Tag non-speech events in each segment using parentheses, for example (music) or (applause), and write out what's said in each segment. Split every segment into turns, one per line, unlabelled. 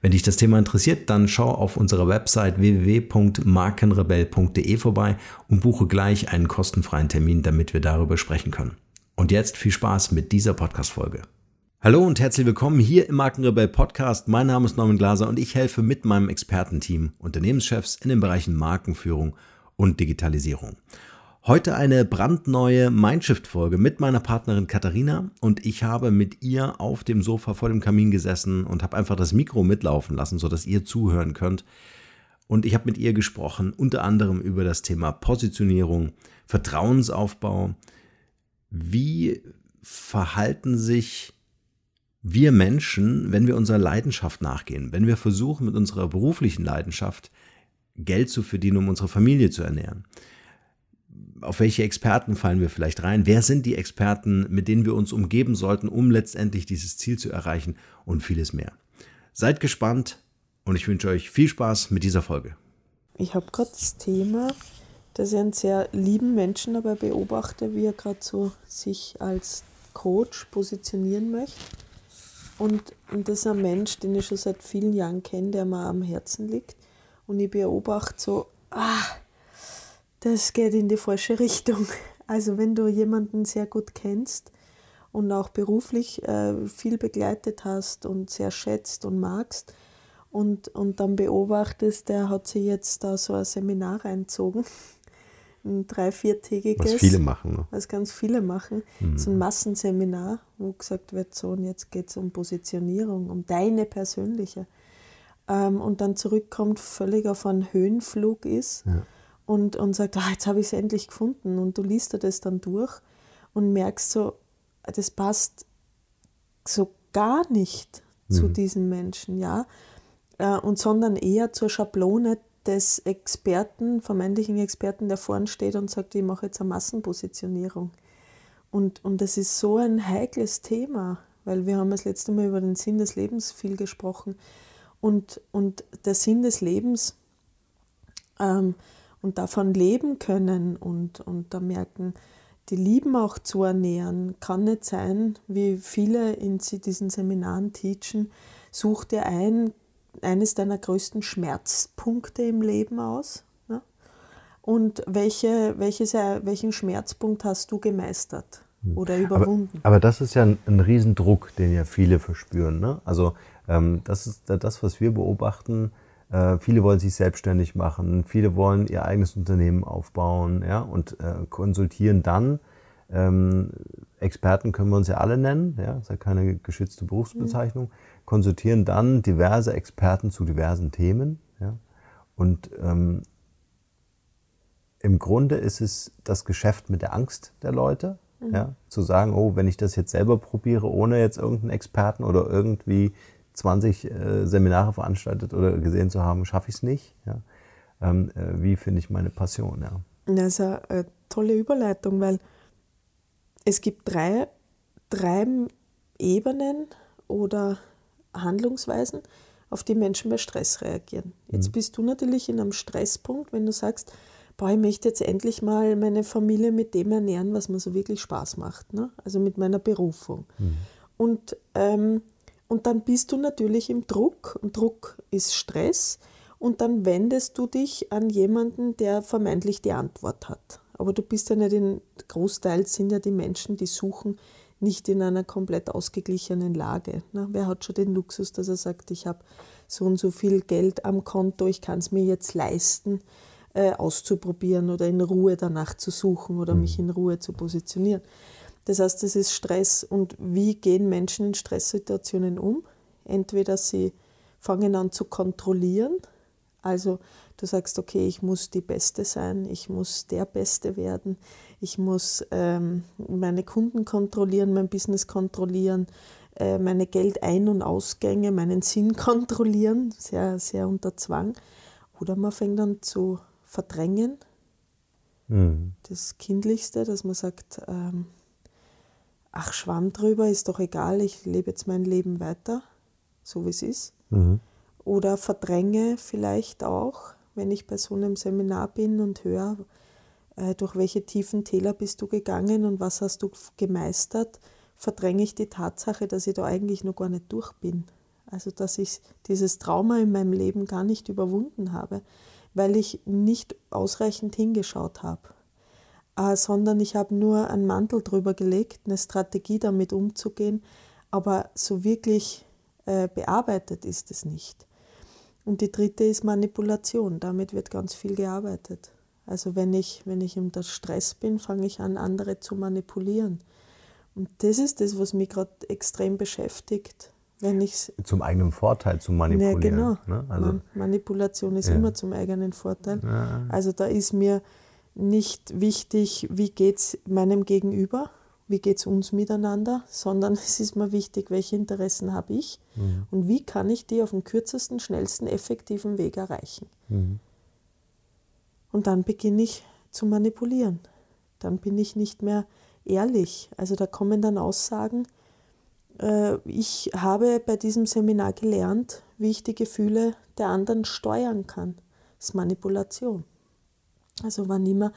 Wenn dich das Thema interessiert, dann schau auf unserer Website www.markenrebell.de vorbei und buche gleich einen kostenfreien Termin, damit wir darüber sprechen können. Und jetzt viel Spaß mit dieser Podcast-Folge. Hallo und herzlich willkommen hier im Markenrebell Podcast. Mein Name ist Norman Glaser und ich helfe mit meinem Expertenteam Unternehmenschefs in den Bereichen Markenführung und Digitalisierung. Heute eine brandneue Mindshift-Folge mit meiner Partnerin Katharina und ich habe mit ihr auf dem Sofa vor dem Kamin gesessen und habe einfach das Mikro mitlaufen lassen, sodass ihr zuhören könnt. Und ich habe mit ihr gesprochen, unter anderem über das Thema Positionierung, Vertrauensaufbau. Wie verhalten sich wir Menschen, wenn wir unserer Leidenschaft nachgehen, wenn wir versuchen, mit unserer beruflichen Leidenschaft Geld zu verdienen, um unsere Familie zu ernähren? Auf welche Experten fallen wir vielleicht rein? Wer sind die Experten, mit denen wir uns umgeben sollten, um letztendlich dieses Ziel zu erreichen und vieles mehr? Seid gespannt und ich wünsche euch viel Spaß mit dieser Folge.
Ich habe gerade das Thema, dass ich einen sehr lieben Menschen dabei beobachte, wie er gerade so sich als Coach positionieren möchte. Und, und das ist ein Mensch, den ich schon seit vielen Jahren kenne, der mir am Herzen liegt. Und ich beobachte so, ah, das geht in die falsche Richtung. (laughs) Also wenn du jemanden sehr gut kennst und auch beruflich äh, viel begleitet hast und sehr schätzt und magst und, und dann beobachtest, der hat sich jetzt da so ein Seminar reinzogen, (laughs) ein drei-, viertägiges.
Was viele machen. Ne?
Was ganz viele machen. Mhm. So ein Massenseminar, wo gesagt wird, so und jetzt geht es um Positionierung, um deine persönliche. Ähm, und dann zurückkommt, völlig auf einen Höhenflug ist. Ja und, und sagt, ah, jetzt habe ich es endlich gefunden. Und du liest dir das dann durch und merkst so, das passt so gar nicht mhm. zu diesem Menschen, ja. Äh, und sondern eher zur Schablone des Experten, vermeintlichen Experten, der vorne steht und sagt, ich mache jetzt eine Massenpositionierung. Und, und das ist so ein heikles Thema, weil wir haben das letzte Mal über den Sinn des Lebens viel gesprochen. Und, und der Sinn des Lebens ähm, und davon leben können und, und da merken, die Lieben auch zu ernähren, kann nicht sein, wie viele in diesen Seminaren teachen, such dir ein, eines deiner größten Schmerzpunkte im Leben aus. Ne? Und welche, welches, welchen Schmerzpunkt hast du gemeistert hm. oder überwunden?
Aber, aber das ist ja ein, ein Riesendruck, den ja viele verspüren. Ne? Also ähm, das ist das, was wir beobachten viele wollen sich selbstständig machen, viele wollen ihr eigenes Unternehmen aufbauen ja, und äh, konsultieren dann. Ähm, Experten können wir uns ja alle nennen, ja, ist ja keine geschützte Berufsbezeichnung, mhm. konsultieren dann diverse Experten zu diversen Themen. Ja, und ähm, im Grunde ist es das Geschäft mit der Angst der Leute, mhm. ja, zu sagen, oh, wenn ich das jetzt selber probiere, ohne jetzt irgendeinen Experten oder irgendwie 20 äh, Seminare veranstaltet oder gesehen zu haben, schaffe ich es nicht. Ja? Ähm, äh, wie finde ich meine Passion? Ja?
Das ist eine tolle Überleitung, weil es gibt drei, drei Ebenen oder Handlungsweisen, auf die Menschen bei Stress reagieren. Jetzt mhm. bist du natürlich in einem Stresspunkt, wenn du sagst, boah, ich möchte jetzt endlich mal meine Familie mit dem ernähren, was mir so wirklich Spaß macht, ne? also mit meiner Berufung. Mhm. Und, ähm, und dann bist du natürlich im Druck und Druck ist Stress und dann wendest du dich an jemanden, der vermeintlich die Antwort hat. Aber du bist ja nicht in, Großteils sind ja die Menschen, die suchen, nicht in einer komplett ausgeglichenen Lage. Ne? Wer hat schon den Luxus, dass er sagt, ich habe so und so viel Geld am Konto, ich kann es mir jetzt leisten, äh, auszuprobieren oder in Ruhe danach zu suchen oder mhm. mich in Ruhe zu positionieren. Das heißt, das ist Stress. Und wie gehen Menschen in Stresssituationen um? Entweder sie fangen an zu kontrollieren, also du sagst, okay, ich muss die Beste sein, ich muss der Beste werden, ich muss ähm, meine Kunden kontrollieren, mein Business kontrollieren, äh, meine Geldein- und Ausgänge, meinen Sinn (laughs) kontrollieren, sehr, sehr unter Zwang. Oder man fängt an zu verdrängen. Mhm. Das Kindlichste, dass man sagt, ähm, ach, Schwamm drüber, ist doch egal, ich lebe jetzt mein Leben weiter, so wie es ist. Mhm. Oder verdränge vielleicht auch, wenn ich bei so einem Seminar bin und höre, äh, durch welche tiefen Täler bist du gegangen und was hast du gemeistert, verdränge ich die Tatsache, dass ich da eigentlich noch gar nicht durch bin. Also dass ich dieses Trauma in meinem Leben gar nicht überwunden habe, weil ich nicht ausreichend hingeschaut habe, sondern ich habe nur einen Mantel drüber gelegt, eine Strategie damit umzugehen, aber so wirklich äh, bearbeitet ist es nicht. Und die dritte ist Manipulation. Damit wird ganz viel gearbeitet. Also wenn ich, wenn ich unter Stress bin, fange ich an, andere zu manipulieren. Und das ist das, was mich gerade extrem beschäftigt. Wenn ich's
zum eigenen Vorteil zu manipulieren. Ja,
genau. Ne? Also, Manipulation ist ja. immer zum eigenen Vorteil. Ja. Also da ist mir nicht wichtig, wie geht es meinem Gegenüber, wie geht es uns miteinander, sondern (laughs) es ist mir wichtig, welche Interessen habe ich mhm. und wie kann ich die auf dem kürzesten, schnellsten, effektiven Weg erreichen. Mhm. Und dann beginne ich zu manipulieren. Dann bin ich nicht mehr ehrlich. Also da kommen dann Aussagen, äh, ich habe bei diesem Seminar gelernt, wie ich die Gefühle der anderen steuern kann. Das ist Manipulation. Also wann immer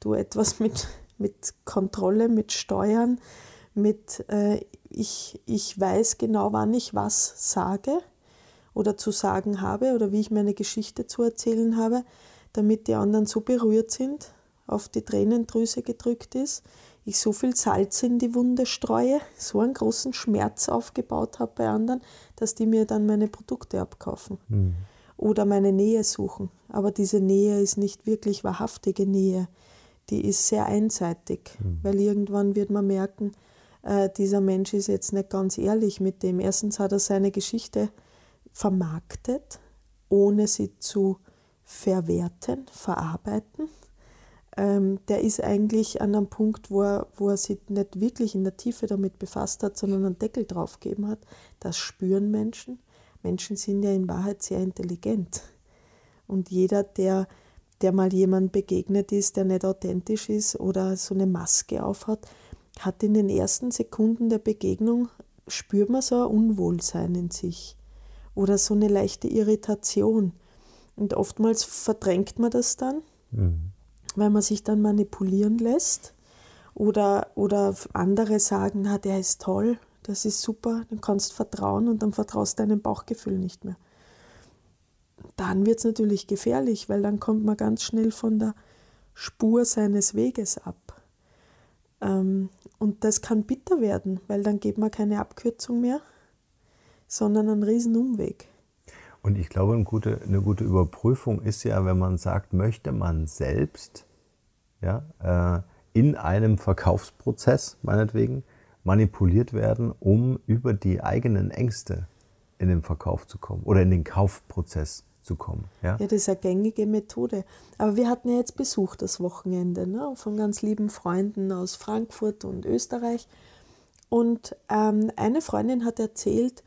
du etwas (laughs) mit mit Kontrolle, mit Steuern, mit äh, ich, ich weiß genau, wann ich was sage oder zu sagen habe oder wie ich meine Geschichte zu erzählen habe, damit die anderen so berührt sind, auf die Tränendrüse gedrückt ist, ich so viel Salz in die Wunde streue, (laughs) so einen großen Schmerz aufgebaut habe bei anderen, dass die mir dann meine Produkte abkaufen. Mhm. Oder meine Nähe suchen. Aber diese Nähe ist nicht wirklich wahrhaftige Nähe die ist sehr einseitig, mhm. weil irgendwann wird man merken, äh, dieser Mensch ist jetzt nicht ganz ehrlich mit dem. Erstens hat er seine Geschichte vermarktet, ohne sie zu verwerten, verarbeiten. Ähm, der ist eigentlich an einem Punkt, wo er, wo er sich nicht wirklich in der Tiefe damit befasst hat, sondern einen Deckel draufgegeben hat. Das spüren Menschen. Menschen sind ja in Wahrheit sehr intelligent. Und jeder, der der mal jemand begegnet ist, der nicht authentisch ist oder so eine Maske aufhat, hat in den ersten Sekunden der Begegnung, spürt man so ein Unwohlsein in sich oder so eine leichte Irritation. Und oftmals verdrängt man das dann, mhm. weil man sich dann manipulieren lässt oder, oder andere sagen, na, der ist toll, das ist super, dann kannst du vertrauen und dann vertraust deinem Bauchgefühl nicht mehr dann wird es natürlich gefährlich, weil dann kommt man ganz schnell von der Spur seines Weges ab. Ähm, und das kann bitter werden, weil dann geht man keine Abkürzung mehr, sondern einen riesen Umweg.
Und ich glaube, eine gute, eine gute Überprüfung ist ja, wenn man sagt, möchte man selbst ja, äh, in einem Verkaufsprozess meinetwegen manipuliert werden, um über die eigenen Ängste in den Verkauf zu kommen oder in den Kaufprozess zu kommen. Ja?
ja, das ist eine gängige Methode. Aber wir hatten ja jetzt Besuch das Wochenende ne, von ganz lieben Freunden aus Frankfurt und Österreich. Und ähm, eine Freundin hat erzählt,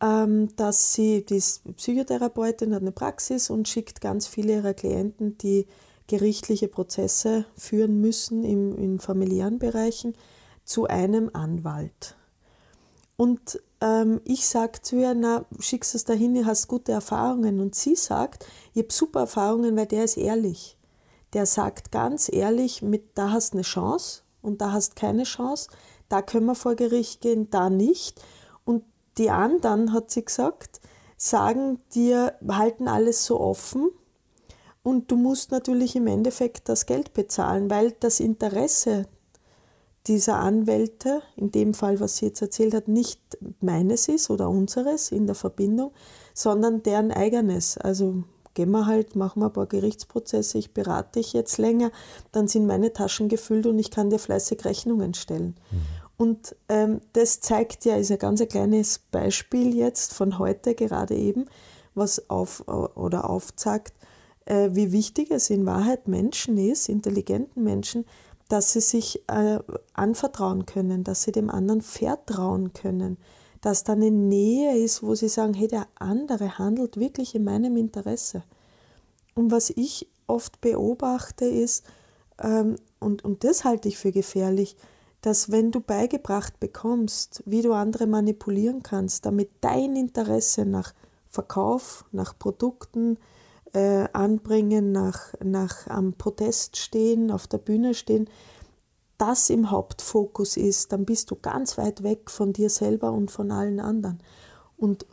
ähm, dass sie, die ist Psychotherapeutin, hat eine Praxis und schickt ganz viele ihrer Klienten, die gerichtliche Prozesse führen müssen im, in familiären Bereichen, zu einem Anwalt. Und ähm, ich sage zu ihr, na, schickst es dahin, du hast gute Erfahrungen. Und sie sagt, ich habe super Erfahrungen, weil der ist ehrlich. Der sagt ganz ehrlich, mit, da hast eine Chance und da hast keine Chance, da können wir vor Gericht gehen, da nicht. Und die anderen, hat sie gesagt, sagen dir, halten alles so offen und du musst natürlich im Endeffekt das Geld bezahlen, weil das Interesse dieser Anwälte, in dem Fall, was sie jetzt erzählt hat, nicht meines ist oder unseres in der Verbindung, sondern deren eigenes. Also gehen wir halt, machen wir ein paar Gerichtsprozesse, ich berate dich jetzt länger, dann sind meine Taschen gefüllt und ich kann dir fleißig Rechnungen stellen. Mhm. Und ähm, das zeigt ja, ist ein ganz ein kleines Beispiel jetzt von heute gerade eben, was auf oder aufzeigt, äh, wie wichtig es in Wahrheit Menschen ist, intelligenten Menschen, dass sie sich äh, anvertrauen können, dass sie dem anderen vertrauen können, dass da eine Nähe ist, wo sie sagen, hey, der andere handelt wirklich in meinem Interesse. Und was ich oft beobachte ist, ähm, und, und das halte ich für gefährlich, dass wenn du beigebracht bekommst, wie du andere manipulieren kannst, damit dein Interesse nach Verkauf, nach Produkten, äh, anbringen, nach, nach am Protest stehen, auf der Bühne stehen, das im Hauptfokus ist, dann bist du ganz weit weg von dir selber und von allen anderen. Und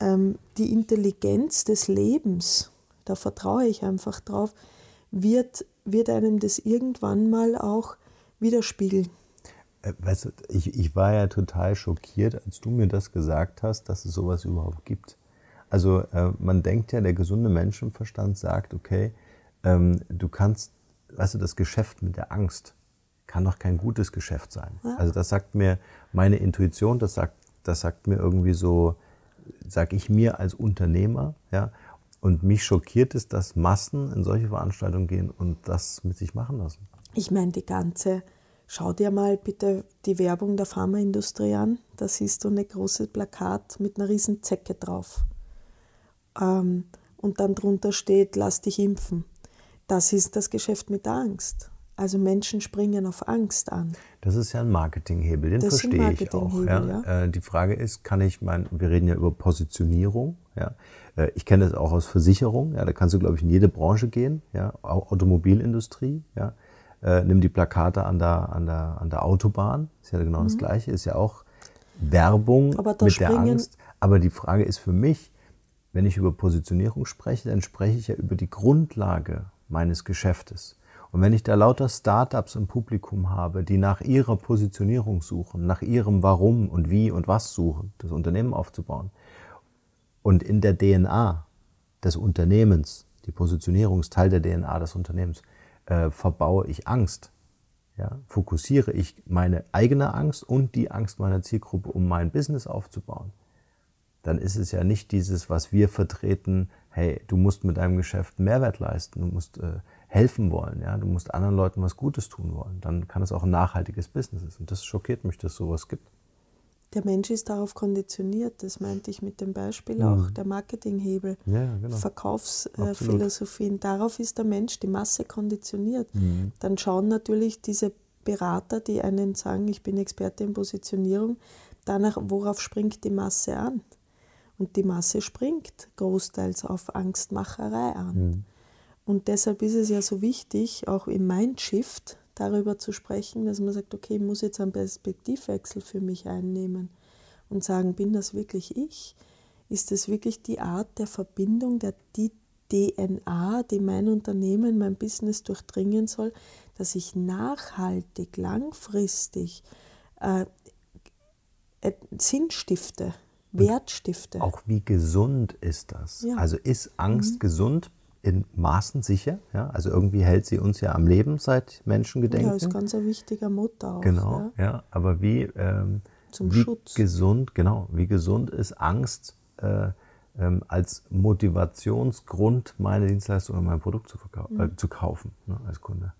ähm, die Intelligenz des Lebens, da vertraue ich einfach drauf, wird, wird einem das irgendwann mal auch widerspiegeln.
Äh, weißt du, ich, ich war ja total schockiert, als du mir das gesagt hast, dass es sowas überhaupt gibt. Also äh, man denkt ja, der gesunde Menschenverstand sagt, okay, ähm, du kannst, weißt du, das Geschäft mit der Angst kann doch kein gutes Geschäft sein. Ja. Also das sagt mir meine Intuition, das sagt, das sagt mir irgendwie so, sag ich mir als Unternehmer, ja. Und mich schockiert es, dass Massen in solche Veranstaltungen gehen und das mit sich machen lassen.
Ich meine, die ganze, schau dir mal bitte die Werbung der Pharmaindustrie an. Da siehst du eine große Plakat mit einer riesen Zecke drauf ähm, und dann drunter steht, lass dich impfen. Das ist das Geschäft mit Angst. Also Menschen springen auf Angst an.
Das ist ja ein Marketinghebel, den das verstehe ich auch. Ja. ja. Äh, die Frage ist, kann ich mein, wir reden ja über Positionierung, ja. Äh, ich kenne das auch aus Versicherung, ja. Da kannst du, glaube ich, in jede Branche gehen, ja. Auch Automobilindustrie, ja. Äh, nimm die Plakate an der, an der, an der Autobahn, ist ja genau mhm. das Gleiche, ist ja auch Werbung mit der Angst. Aber die Frage ist für mich, wenn ich über Positionierung spreche, dann spreche ich ja über die Grundlage meines Geschäftes. Und wenn ich da lauter Startups im Publikum habe, die nach ihrer Positionierung suchen, nach ihrem Warum und Wie und Was suchen, das Unternehmen aufzubauen, und in der DNA des Unternehmens, die Positionierung ist Teil der DNA des Unternehmens, äh, verbaue ich Angst, ja, fokussiere ich meine eigene Angst und die Angst meiner Zielgruppe, um mein Business aufzubauen, dann ist es ja nicht dieses, was wir vertreten, hey, du musst mit deinem Geschäft Mehrwert leisten, du musst äh, helfen wollen, ja, du musst anderen Leuten was Gutes tun wollen. Dann kann es auch ein nachhaltiges Business sein. Und das schockiert mich, dass es sowas gibt.
Der Mensch ist darauf konditioniert, das meinte ich mit dem Beispiel auch, mhm. der Marketinghebel,
ja, genau.
Verkaufsphilosophien, äh, darauf ist der Mensch, die Masse konditioniert. Mhm. Dann schauen natürlich diese Berater, die einen sagen, ich bin Experte in Positionierung, danach, worauf springt die Masse an? Und die Masse springt großteils auf Angstmacherei an. Mhm. Und deshalb ist es ja so wichtig, auch im Mindshift darüber zu sprechen, dass man sagt, okay, ich muss jetzt einen Perspektivwechsel für mich einnehmen und sagen, bin das wirklich ich? Ist das wirklich die Art der Verbindung, der die DNA, die mein Unternehmen, mein Business durchdringen soll, dass ich nachhaltig, langfristig äh, äh Sinn stifte? Wertstifte.
Auch wie gesund ist das? Ja. Also ist Angst mhm. gesund? in Maßen sicher. Ja? Also irgendwie hält sie uns ja am Leben seit Menschengedenken. Ja,
ist ganz ein wichtiger Mutter auch.
Genau, ja. ja. Aber wie, ähm, Zum wie Schutz. gesund, genau, wie gesund ist Angst äh, ähm, als Motivationsgrund, meine Dienstleistung oder mein Produkt zu, mhm. äh, zu kaufen ne, als Kunde.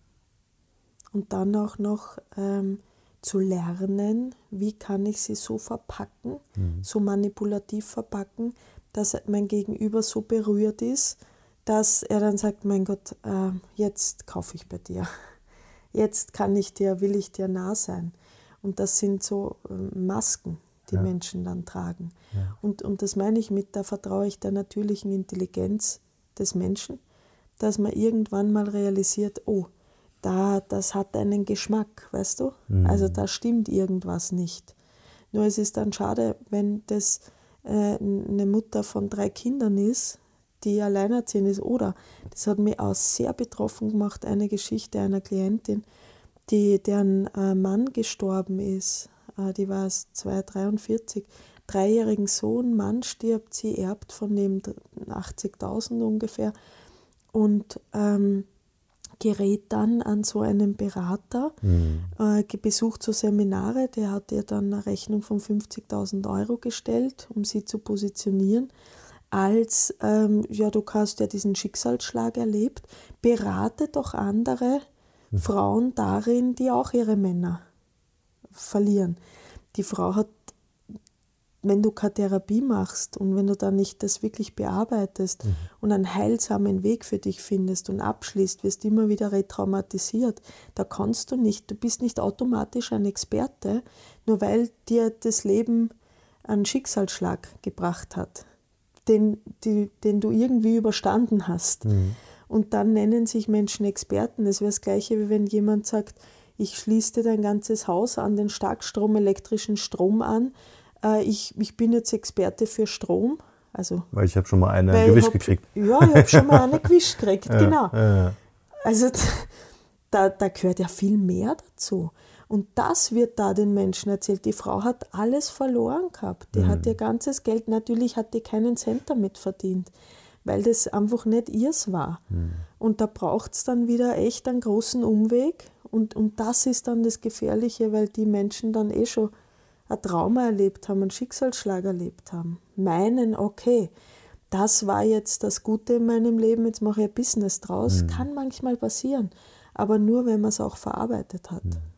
Und dann auch noch ähm, zu lernen, wie kann ich sie so verpacken, mhm. so manipulativ verpacken, dass mein Gegenüber so berührt ist, dass er dann sagt, mein Gott, äh, jetzt kaufe ich bei dir. (laughs) Jetzt kann ich dir, will ich dir nah sein. Und das sind so äh, Masken, die ja. Menschen dann tragen. Ja. Und, und das meine ich mit, da vertraue ich der natürlichen Intelligenz des Menschen, dass man irgendwann mal realisiert, oh, da, das hat einen Geschmack, weißt du? Mhm. Also da stimmt irgendwas nicht. Nur es ist dann schade, wenn das äh, eine Mutter von drei Kindern ist, die alleinerziehend ist. Oder, das hat mich auch sehr betroffen gemacht, eine Geschichte einer Klientin, die, deren äh, Mann gestorben ist. Äh, die war 243. Dreijährigen Sohn, Mann stirbt, sie erbt von dem 80.000 ungefähr und ähm, gerät dann an so einen Berater, mhm. äh, besucht so Seminare, der hat ihr dann eine Rechnung von 50.000 Euro gestellt, um sie zu positionieren als, ähm, ja, du hast ja diesen Schicksalsschlag erlebt, berate doch andere mhm. Frauen darin, die auch ihre Männer verlieren. Die Frau hat, wenn du keine Therapie machst und wenn du dann nicht das wirklich bearbeitest mhm. und einen heilsamen Weg für dich findest und abschließt, wirst du immer wieder retraumatisiert. Da kannst du nicht, du bist nicht automatisch ein Experte, nur weil dir das Leben einen Schicksalsschlag gebracht hat den, die, den du irgendwie überstanden hast. Mhm. Und dann nennen sich Menschen Experten. Es wäre das Gleiche, wie wenn jemand sagt, ich schließe dir dein ganzes Haus an den Starkstrom, elektrischen Strom an. Äh, ich, ich bin jetzt Experte für Strom. Also,
weil ich habe schon mal eine gewischt gekriegt.
Ja, ich habe schon mal eine (laughs) gewischt gekriegt, ja, genau. Ja, also (laughs) da, da gehört ja viel mehr dazu. Und das wird da den Menschen erzählt. Die Frau hat alles verloren gehabt. Die mhm. hat ihr ganzes Geld, natürlich hat die keinen Cent damit verdient, weil das einfach nicht ihrs war. Mhm. Und da braucht es dann wieder echt einen großen Umweg. Und, und das ist dann das Gefährliche, weil die Menschen dann eh schon ein Trauma erlebt haben, einen Schicksalsschlag erlebt haben. Meinen, okay, das war jetzt das Gute in meinem Leben, jetzt mache ich ein Business draus. Mhm. Kann manchmal passieren, aber nur, wenn man es auch verarbeitet hat. Mhm.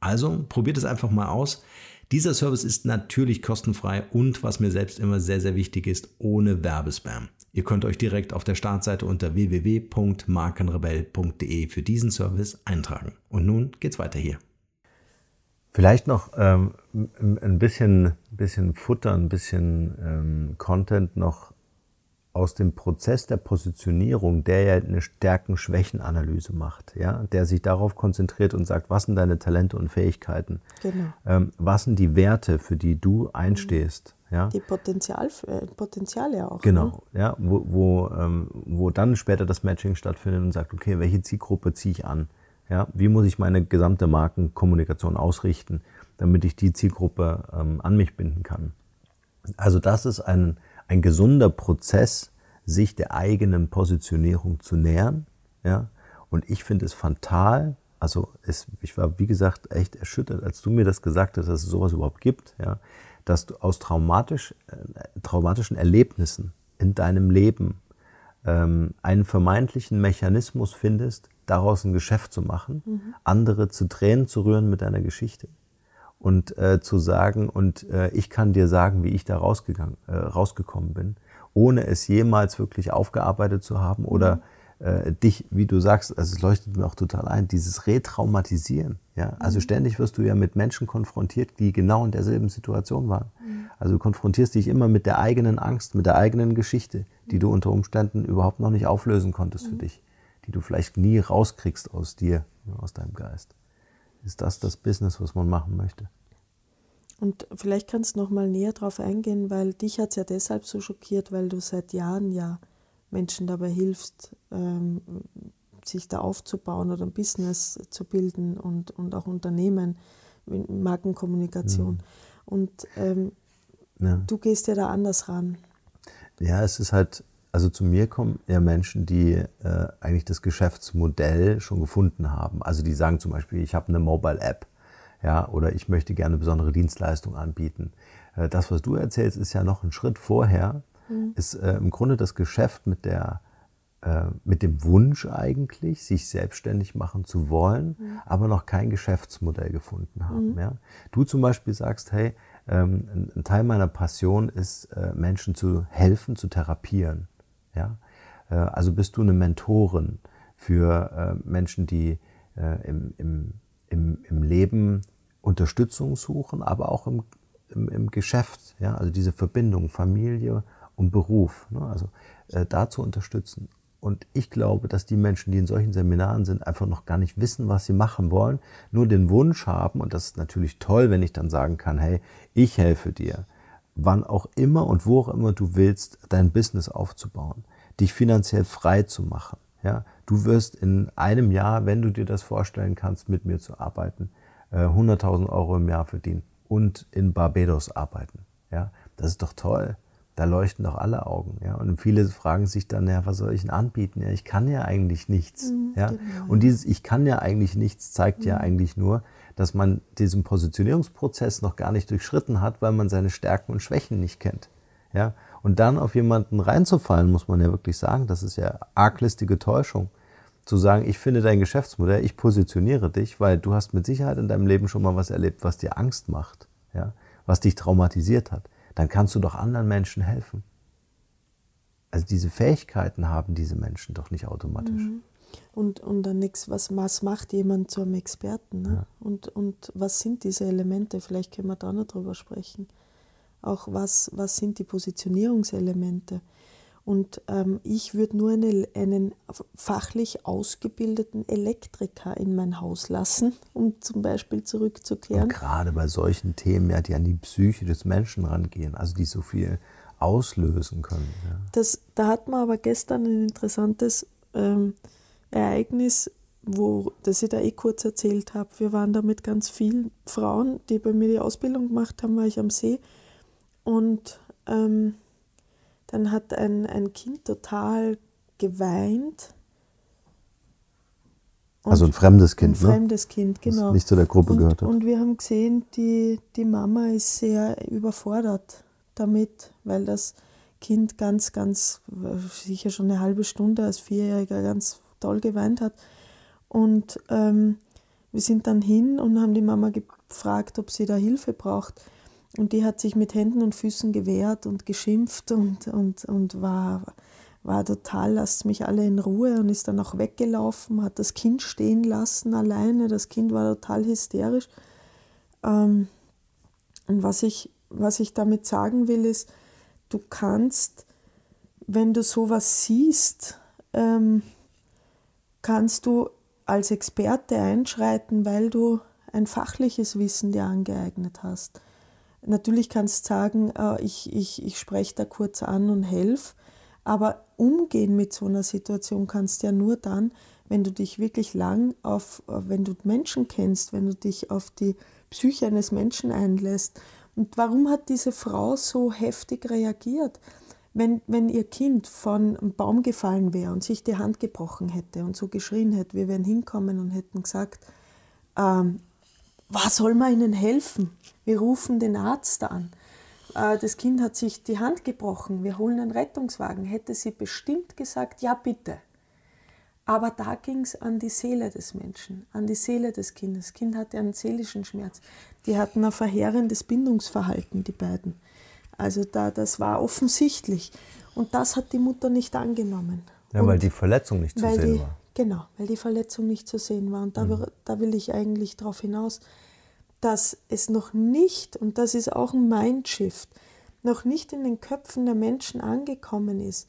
Also probiert es einfach mal aus. Dieser Service ist natürlich kostenfrei und was mir selbst immer sehr, sehr wichtig ist, ohne Werbespam. Ihr könnt euch direkt auf der Startseite unter www.markenrebell.de für diesen Service eintragen. Und nun geht's weiter hier. Vielleicht noch ähm, ein bisschen, bisschen Futter, ein bisschen ähm, Content noch aus dem Prozess der Positionierung, der ja eine Stärken-Schwächen-Analyse macht, ja, der sich darauf konzentriert und sagt, was sind deine Talente und Fähigkeiten, genau. ähm, was sind die Werte, für die du einstehst, ja.
Die Potenzial, äh, Potenziale auch.
Genau, ne? ja, wo, wo, ähm, wo dann später das Matching stattfindet und sagt, okay, welche Zielgruppe ziehe ich an, ja, wie muss ich meine gesamte Markenkommunikation ausrichten, damit ich die Zielgruppe ähm, an mich binden kann. Also das ist ein ein gesunder Prozess, sich der eigenen Positionierung zu nähern. Ja? Und ich finde es fatal, also es, ich war, wie gesagt, echt erschüttert, als du mir das gesagt hast, dass es sowas überhaupt gibt, ja? dass du aus traumatisch, äh, traumatischen Erlebnissen in deinem Leben ähm, einen vermeintlichen Mechanismus findest, daraus ein Geschäft zu machen, mhm. andere zu Tränen zu rühren mit deiner Geschichte und äh, zu sagen, und äh, ich kann dir sagen, wie ich da rausgegangen, äh, rausgekommen bin, ohne es jemals wirklich aufgearbeitet zu haben oder mhm. äh, dich, wie du sagst, also es leuchtet mir auch total ein, dieses Retraumatisieren. Ja? Also mhm. ständig wirst du ja mit Menschen konfrontiert, die genau in derselben Situation waren. Mhm. Also du konfrontierst dich immer mit der eigenen Angst, mit der eigenen Geschichte, die du unter Umständen überhaupt noch nicht auflösen konntest für mhm. dich, die du vielleicht nie rauskriegst aus dir, aus deinem Geist. Ist das das Business, was man machen möchte?
Und vielleicht kannst du noch mal näher darauf eingehen, weil dich hat es ja deshalb so schockiert, weil du seit Jahren ja Menschen dabei hilfst, ähm, sich da aufzubauen oder ein Business zu bilden und, und auch Unternehmen Markenkommunikation. Mhm. Und ähm, ja. du gehst ja da anders ran.
Ja, es ist halt, also zu mir kommen ja Menschen, die äh, eigentlich das Geschäftsmodell schon gefunden haben. Also die sagen zum Beispiel, ich habe eine Mobile-App, ja, oder ich möchte gerne besondere Dienstleistungen anbieten. Äh, das, was du erzählst, ist ja noch ein Schritt vorher, mhm. ist äh, im Grunde das Geschäft mit der äh, mit dem Wunsch eigentlich, sich selbstständig machen zu wollen, mhm. aber noch kein Geschäftsmodell gefunden haben. Mhm. Ja? Du zum Beispiel sagst, hey, ähm, ein Teil meiner Passion ist, äh, Menschen zu helfen, zu therapieren. Ja? Äh, also bist du eine Mentorin für äh, Menschen, die äh, im, im, im, im Leben Unterstützung suchen, aber auch im, im, im Geschäft. Ja? Also diese Verbindung Familie und Beruf. Ne? Also da zu unterstützen. Und ich glaube, dass die Menschen, die in solchen Seminaren sind, einfach noch gar nicht wissen, was sie machen wollen, nur den Wunsch haben. Und das ist natürlich toll, wenn ich dann sagen kann, hey, ich helfe dir, wann auch immer und wo auch immer du willst, dein Business aufzubauen, dich finanziell frei zu machen. Ja, du wirst in einem Jahr, wenn du dir das vorstellen kannst, mit mir zu arbeiten, 100.000 äh, Euro im Jahr verdienen und in Barbados arbeiten. Ja, das ist doch toll da leuchten doch alle Augen. Ja? Und viele fragen sich dann, ja, was soll ich denn anbieten? Ja, ich kann ja eigentlich nichts. Mhm, ja? Genau. Und dieses Ich kann ja eigentlich nichts zeigt mhm. ja eigentlich nur, dass man diesen Positionierungsprozess noch gar nicht durchschritten hat, weil man seine Stärken und Schwächen nicht kennt. Ja? Und dann auf jemanden reinzufallen, muss man ja wirklich sagen, das ist ja arglistige Täuschung. Zu sagen, ich finde dein Geschäftsmodell, ich positioniere dich, weil du hast mit Sicherheit in deinem Leben schon mal was erlebt, was dir Angst macht, ja? was dich traumatisiert hat dann kannst du doch anderen Menschen helfen. Also diese Fähigkeiten haben diese Menschen doch nicht automatisch. Mhm.
Und, und dann nichts, was, was macht jemand zu einem Experten? Ne? Ja. Und, und was sind diese Elemente? Vielleicht können wir da noch drüber sprechen. Auch was, was sind die Positionierungselemente? Und ähm, ich würde nur eine, einen fachlich ausgebildeten Elektriker in mein Haus lassen, (laughs) um zum Beispiel zurückzukehren. Und
gerade bei solchen Themen, ja, die an die Psyche des Menschen rangehen, also die so viel auslösen können. Ja.
Das, da hatten wir aber gestern ein interessantes ähm, Ereignis, wo, das ich da eh kurz erzählt habe. Wir waren da mit ganz vielen Frauen, die bei mir die Ausbildung gemacht haben, war ich am See. Und ähm, dann hat ein, ein Kind total geweint.
also ein fremdes Kind,
ein ne? fremdes Kind, genau. Das
nicht zu der Gruppe
und,
gehört hat.
Und wir haben gesehen, die, die Mama ist sehr überfordert damit, weil das Kind ganz, ganz, sicher schon eine halbe Stunde als Vierjähriger ganz toll geweint hat. Und ähm, wir sind dann hin und haben die Mama gefragt, ob sie da Hilfe braucht. Und die hat sich mit Händen und Füßen gewehrt und geschimpft und, und, und war, war total, lasst mich alle in Ruhe und ist dann auch weggelaufen, hat das Kind stehen lassen alleine. Das Kind war total hysterisch. Ähm, und was ich, was ich damit sagen will, ist, du kannst, wenn du sowas siehst, ähm, kannst du als Experte einschreiten, weil du ein fachliches Wissen dir angeeignet hast. Natürlich kannst du sagen, äh, ich, ich, ich spreche da kurz an und helfe, aber umgehen mit so einer Situation kannst du ja nur dann, wenn du dich wirklich lang auf, äh, wenn du Menschen kennst, wenn du dich auf die Psyche eines Menschen einlässt. Und warum hat diese Frau so heftig reagiert? Wenn, wenn ihr Kind von einem Baum gefallen wäre und sich die Hand gebrochen hätte und so geschrien hätte, wir wären hinkommen und hätten gesagt, ähm, was soll man ihnen helfen? Wir rufen den Arzt an. Äh, das Kind hat sich die Hand gebrochen. Wir holen einen Rettungswagen. Hätte sie bestimmt gesagt, ja bitte. Aber da ging es an die Seele des Menschen, an die Seele des Kindes. Das Kind hatte einen seelischen Schmerz. Die hatten ein verheerendes Bindungsverhalten, die beiden. Also da, das war offensichtlich. Und das hat die Mutter nicht angenommen.
Ja, weil die Verletzung nicht zu sehen
die,
war.
Genau, weil die Verletzung nicht zu sehen war. Und da, mhm. da will ich eigentlich darauf hinaus, dass es noch nicht, und das ist auch ein Mindshift, noch nicht in den Köpfen der Menschen angekommen ist,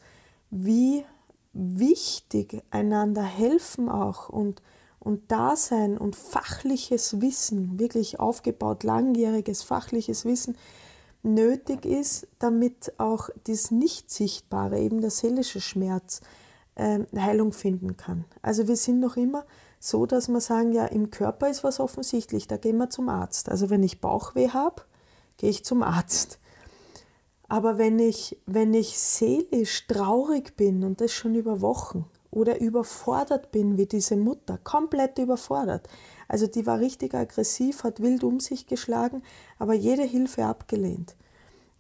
wie wichtig einander helfen auch und, und Dasein und fachliches Wissen, wirklich aufgebaut, langjähriges fachliches Wissen nötig ist, damit auch das Nicht-Sichtbare, eben der seelische Schmerz, äh, Heilung finden kann. Also wir sind noch immer so, dass wir sagen, ja, im Körper ist was offensichtlich, da gehen wir zum Arzt. Also wenn ich Bauchweh habe, gehe ich zum Arzt. Aber wenn ich, wenn ich seelisch traurig bin und das schon über Wochen oder überfordert bin wie diese Mutter, komplett überfordert, also die war richtig aggressiv, hat wild um sich geschlagen, aber jede Hilfe abgelehnt,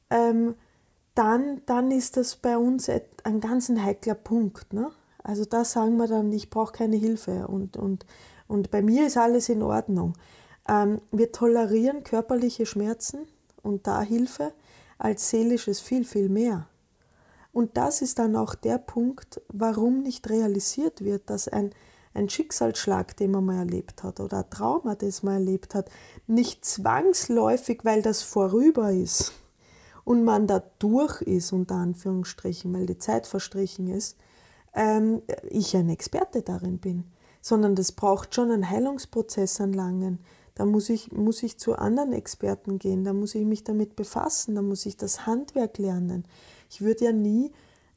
ähm, dann, dann ist das bei uns ein ganz heikler Punkt. Ne? Also da sagen wir dann, ich brauche keine Hilfe und, und, und bei mir ist alles in Ordnung. Ähm, wir tolerieren körperliche Schmerzen und da Hilfe als seelisches viel, viel mehr. Und das ist dann auch der Punkt, warum nicht realisiert wird, dass ein, ein Schicksalsschlag, den man mal erlebt hat, oder ein Trauma, das man erlebt hat, nicht zwangsläufig, weil das vorüber ist und man da durch ist, unter Anführungsstrichen, weil die Zeit verstrichen ist, ähm, ich ein Experte darin bin, sondern das braucht schon einen Heilungsprozess anlangen. Da muss ich, muss ich zu anderen Experten gehen, da muss ich mich damit befassen, da muss ich das Handwerk lernen. Ich würde ja nie,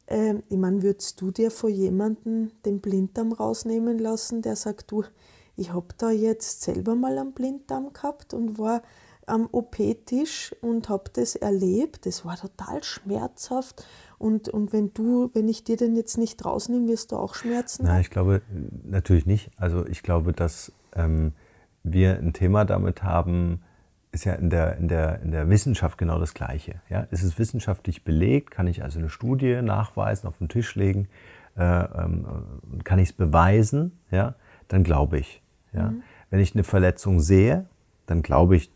äh, ich meine, würdest du dir vor jemandem den Blinddarm rausnehmen lassen, der sagt, du, ich habe da jetzt selber mal einen Blinddarm gehabt und war am OP-Tisch und habe das erlebt. Das war total schmerzhaft. Und, und wenn du, wenn ich dir den jetzt nicht rausnehme, wirst du auch Schmerzen?
Nein, ich glaube natürlich nicht. Also ich glaube, dass ähm, wir ein Thema damit haben, ist ja in der, in der, in der Wissenschaft genau das Gleiche. Ja? Ist es wissenschaftlich belegt? Kann ich also eine Studie nachweisen, auf den Tisch legen? Äh, ähm, kann ich es beweisen? Ja? Dann glaube ich. Ja? Mhm. Wenn ich eine Verletzung sehe, dann glaube ich,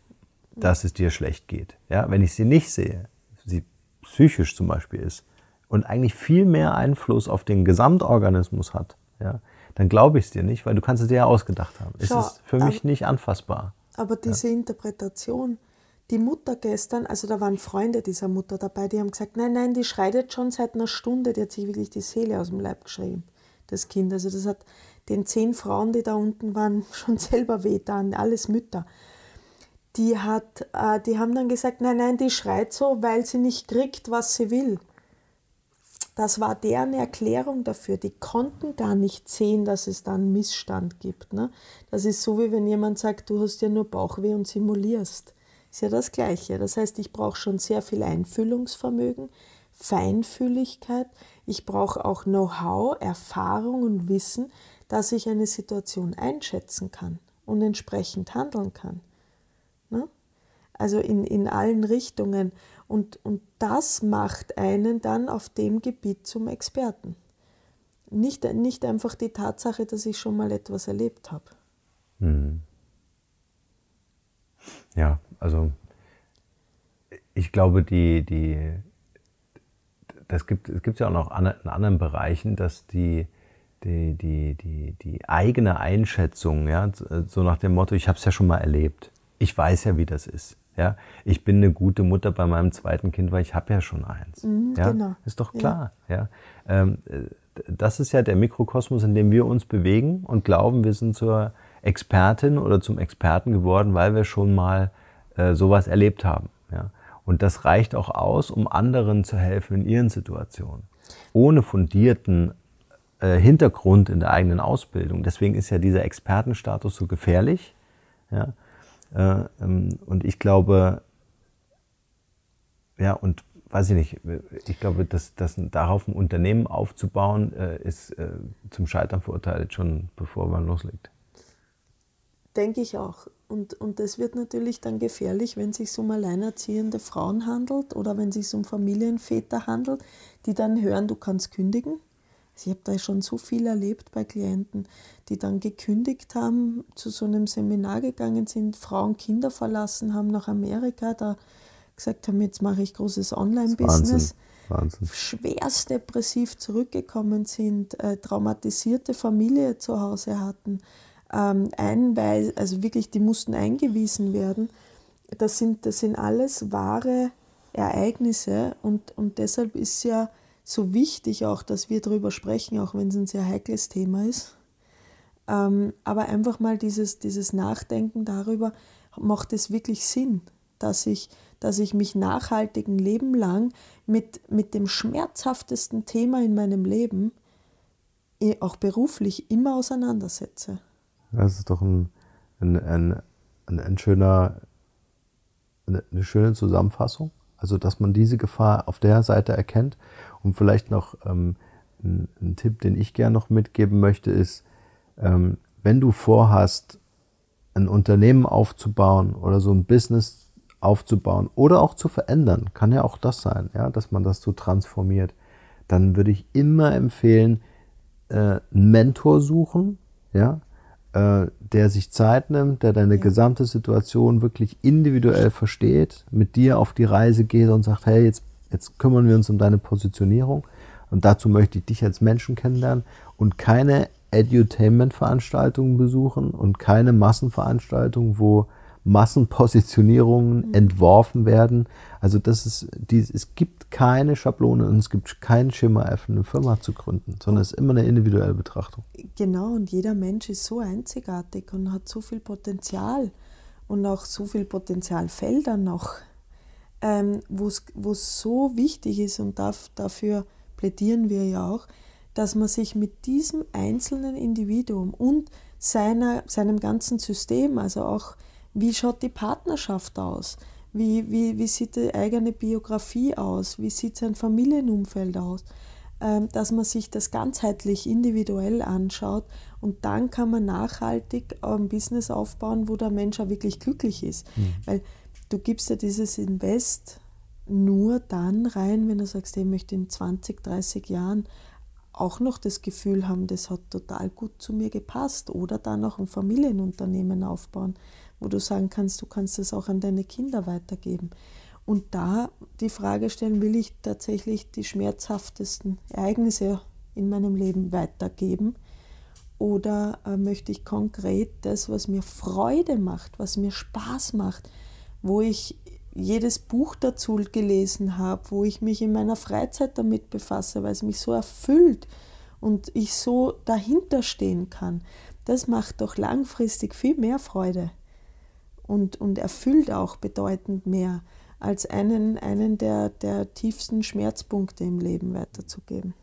dass es dir schlecht geht. Ja? Wenn ich sie nicht sehe, sie psychisch zum Beispiel ist und eigentlich viel mehr Einfluss auf den Gesamtorganismus hat, ja, dann glaube ich es dir nicht, weil du kannst es dir ja ausgedacht haben. Schau, es ist für mich nicht anfassbar.
Aber diese ja. Interpretation, die Mutter gestern, also da waren Freunde dieser Mutter dabei, die haben gesagt, nein, nein, die schreit jetzt schon seit einer Stunde, die hat sich wirklich die Seele aus dem Leib geschrieben, das Kind. Also das hat den zehn Frauen, die da unten waren, (laughs) schon selber wehtan, alles Mütter die, hat, äh, die haben dann gesagt, nein, nein, die schreit so, weil sie nicht kriegt, was sie will. Das war deren Erklärung dafür. Die konnten gar nicht sehen, dass es da einen Missstand gibt. Ne? Das ist so, wie wenn jemand sagt, du hast ja nur Bauchweh und simulierst. Ist ja das Gleiche. Das heißt, ich brauche schon sehr viel Einfühlungsvermögen, Feinfühligkeit. Ich brauche auch Know-how, Erfahrung und Wissen, dass ich eine Situation einschätzen kann und entsprechend handeln kann. Ne? Also in, in allen Richtungen. Und, und das macht einen dann auf dem Gebiet zum Experten. Nicht, nicht einfach die Tatsache, dass ich schon mal etwas erlebt habe.
Mhm. Ja, also ich glaube, die, die, das gibt es gibt ja auch noch in anderen Bereichen, dass die, die, die, die, die eigene Einschätzung, ja, so nach dem Motto, ich habe es ja schon mal erlebt ich weiß ja, wie das ist. Ja, ich bin eine gute Mutter bei meinem zweiten Kind, weil ich habe ja schon eins. Mhm, ja, genau. ist doch klar. Ja. ja. Ähm, das ist ja der Mikrokosmos, in dem wir uns bewegen und glauben, wir sind zur Expertin oder zum Experten geworden, weil wir schon mal äh, sowas erlebt haben. Ja. Und das reicht auch aus, um anderen zu helfen in ihren Situationen. Ohne fundierten äh, Hintergrund in der eigenen Ausbildung. Deswegen ist ja dieser Expertenstatus so gefährlich. Ja äh, und ich glaube, ja, und weiß ich nicht, ich glaube, dass, dass darauf ein Unternehmen aufzubauen, äh, ist äh, zum Scheitern verurteilt, schon bevor man loslegt.
Denke ich auch. Und, und das wird natürlich dann gefährlich, wenn es sich um alleinerziehende Frauen handelt oder wenn es sich um Familienväter handelt, die dann hören, du kannst kündigen ich habe da schon so viel erlebt bei Klienten, die dann gekündigt haben, zu so einem Seminar gegangen sind, Frauen Kinder verlassen haben nach Amerika, da gesagt haben, jetzt mache ich großes Online-Business. Wahnsinn. Schwerst depressiv zurückgekommen sind, äh, traumatisierte Familie zu Hause hatten, ähm, einweis, also wirklich, die mussten eingewiesen werden. Das sind, das sind alles wahre Ereignisse und, und deshalb ist ja so wichtig auch, dass wir darüber sprechen, auch wenn es ein sehr heikles Thema ist. Ähm, aber einfach mal dieses, dieses Nachdenken darüber, macht es wirklich Sinn, dass ich, dass ich mich nachhaltig ein Leben lang mit, mit dem schmerzhaftesten Thema in meinem Leben, auch beruflich, immer auseinandersetze.
Das ist doch ein, ein, ein, ein, ein schöner, eine, schöne Zusammenfassung. Also, dass man diese Gefahr auf der Seite erkennt. Und vielleicht noch ähm, ein, ein, Tipp, den ich gerne noch mitgeben möchte, ist, ähm, wenn du vorhast, ein Unternehmen aufzubauen oder so ein Business aufzubauen oder auch zu verändern, kann ja auch das sein, ja, dass man das so transformiert, dann würde ich immer empfehlen, äh, einen Mentor suchen, ja, äh, der sich Zeit nimmt, der deine ja. gesamte Situation wirklich individuell versteht, mit dir auf die Reise geht und sagt, hey, jetzt, jetzt kümmern wir uns um deine Positionierung. Und dazu möchte ich dich als Menschen kennenlernen und keine Edutainment-Veranstaltungen besuchen und keine Massenveranstaltungen, wo Massenpositionierungen mhm. entworfen werden. Also das ist, die, es gibt keine Schablone und es gibt keinen Schimmer, eine Firma zu gründen, sondern es ist immer eine individuelle Betrachtung.
Genau, und jeder Mensch ist so einzigartig und hat so viel Potenzial und auch so viel Potenzialfelder noch, ähm, wo es so wichtig ist und darf, dafür plädieren wir ja auch, dass man sich mit diesem einzelnen Individuum und seiner, seinem ganzen System, also auch wie schaut die Partnerschaft aus? Wie, wie, wie sieht die eigene Biografie aus? Wie sieht sein Familienumfeld aus? Ähm, dass man sich das ganzheitlich individuell anschaut und dann kann man nachhaltig ein Business aufbauen, wo der Mensch auch wirklich glücklich ist. Mhm. Weil du gibst ja dieses Invest nur dann rein, wenn du sagst, ich möchte in 20, 30 Jahren auch noch das Gefühl haben, das hat total gut zu mir gepasst oder dann auch ein Familienunternehmen aufbauen wo du sagen kannst, du kannst es auch an deine Kinder weitergeben. Und da die Frage stellen, will ich tatsächlich die schmerzhaftesten Ereignisse in meinem Leben weitergeben? Oder äh, möchte ich konkret das, was mir Freude macht, was mir Spaß macht, wo ich jedes Buch dazu gelesen habe, wo ich mich in meiner Freizeit damit befasse, weil es mich so erfüllt und ich so dahinter stehen kann, das macht doch langfristig viel mehr Freude und, und erfüllt auch bedeutend mehr, als einen, einen der, der tiefsten Schmerzpunkte im Leben weiterzugeben.